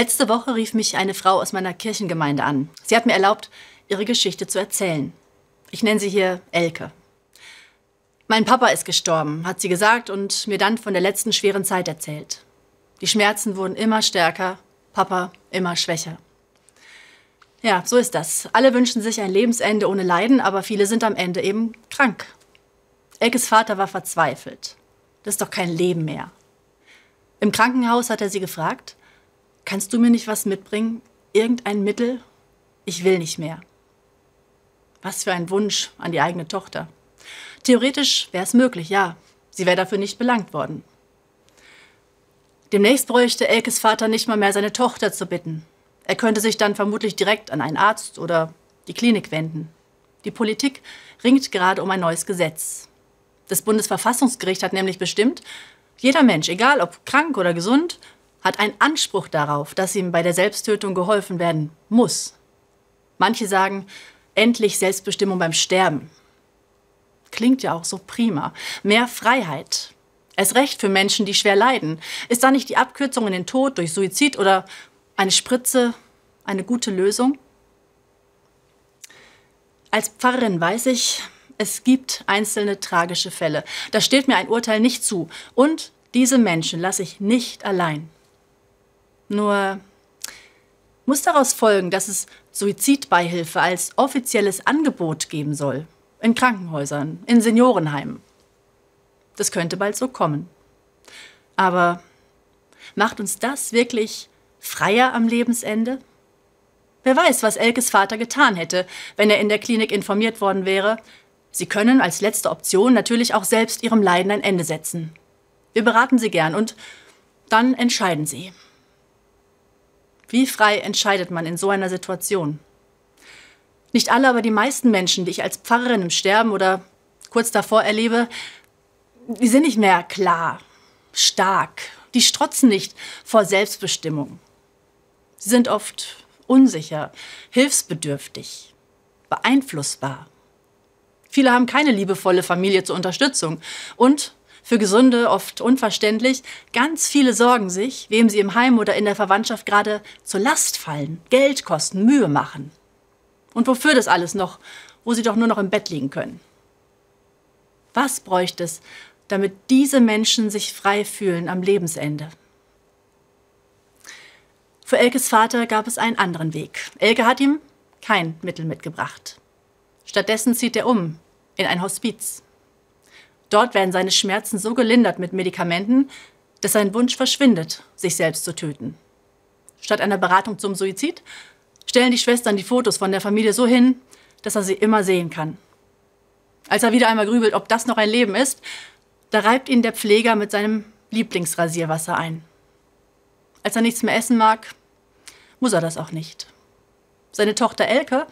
Letzte Woche rief mich eine Frau aus meiner Kirchengemeinde an. Sie hat mir erlaubt, ihre Geschichte zu erzählen. Ich nenne sie hier Elke. Mein Papa ist gestorben, hat sie gesagt und mir dann von der letzten schweren Zeit erzählt. Die Schmerzen wurden immer stärker, Papa immer schwächer. Ja, so ist das. Alle wünschen sich ein Lebensende ohne Leiden, aber viele sind am Ende eben krank. Elkes Vater war verzweifelt. Das ist doch kein Leben mehr. Im Krankenhaus hat er sie gefragt, kannst du mir nicht was mitbringen? Irgendein Mittel? Ich will nicht mehr. Was für ein Wunsch an die eigene Tochter. Theoretisch wäre es möglich, ja. Sie wäre dafür nicht belangt worden. Demnächst bräuchte Elkes Vater nicht mal mehr seine Tochter zu bitten. Er könnte sich dann vermutlich direkt an einen Arzt oder die Klinik wenden. Die Politik ringt gerade um ein neues Gesetz. Das Bundesverfassungsgericht hat nämlich bestimmt, jeder Mensch, egal ob krank oder gesund, hat einen Anspruch darauf, dass ihm bei der Selbsttötung geholfen werden muss. Manche sagen, endlich Selbstbestimmung beim Sterben. Klingt ja auch so prima. Mehr Freiheit. Erst recht für Menschen, die schwer leiden. Ist da nicht die Abkürzung in den Tod durch Suizid oder eine Spritze eine gute Lösung? Als Pfarrerin weiß ich, es gibt einzelne tragische Fälle. Da steht mir ein Urteil nicht zu. Und diese Menschen lasse ich nicht allein. Nur muss daraus folgen, dass es Suizidbeihilfe als offizielles Angebot geben soll. In Krankenhäusern, in Seniorenheimen. Das könnte bald so kommen. Aber macht uns das wirklich freier am Lebensende? Wer weiß, was Elkes Vater getan hätte, wenn er in der Klinik informiert worden wäre. Sie können als letzte Option natürlich auch selbst ihrem Leiden ein Ende setzen. Wir beraten Sie gern und dann entscheiden Sie. Wie frei entscheidet man in so einer Situation? Nicht alle, aber die meisten Menschen, die ich als Pfarrerin im Sterben oder kurz davor erlebe, die sind nicht mehr klar, stark, die strotzen nicht vor Selbstbestimmung. Sie sind oft unsicher, hilfsbedürftig, beeinflussbar. Viele haben keine liebevolle Familie zur Unterstützung und für Gesunde oft unverständlich, ganz viele sorgen sich, wem sie im Heim oder in der Verwandtschaft gerade zur Last fallen, Geld kosten, Mühe machen. Und wofür das alles noch, wo sie doch nur noch im Bett liegen können? Was bräuchte es, damit diese Menschen sich frei fühlen am Lebensende? Für Elkes Vater gab es einen anderen Weg. Elke hat ihm kein Mittel mitgebracht. Stattdessen zieht er um in ein Hospiz. Dort werden seine Schmerzen so gelindert mit Medikamenten, dass sein Wunsch verschwindet, sich selbst zu töten. Statt einer Beratung zum Suizid stellen die Schwestern die Fotos von der Familie so hin, dass er sie immer sehen kann. Als er wieder einmal grübelt, ob das noch ein Leben ist, da reibt ihn der Pfleger mit seinem Lieblingsrasierwasser ein. Als er nichts mehr essen mag, muss er das auch nicht. Seine Tochter Elke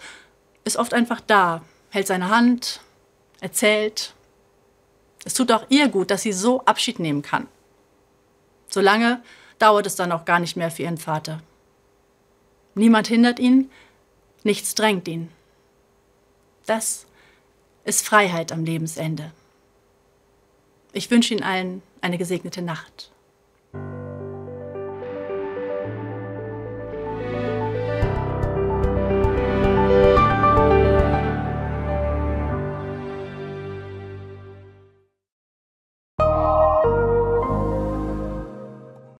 ist oft einfach da, hält seine Hand, erzählt, es tut auch ihr gut, dass sie so Abschied nehmen kann. Solange dauert es dann auch gar nicht mehr für ihren Vater. Niemand hindert ihn, nichts drängt ihn. Das ist Freiheit am Lebensende. Ich wünsche Ihnen allen eine gesegnete Nacht.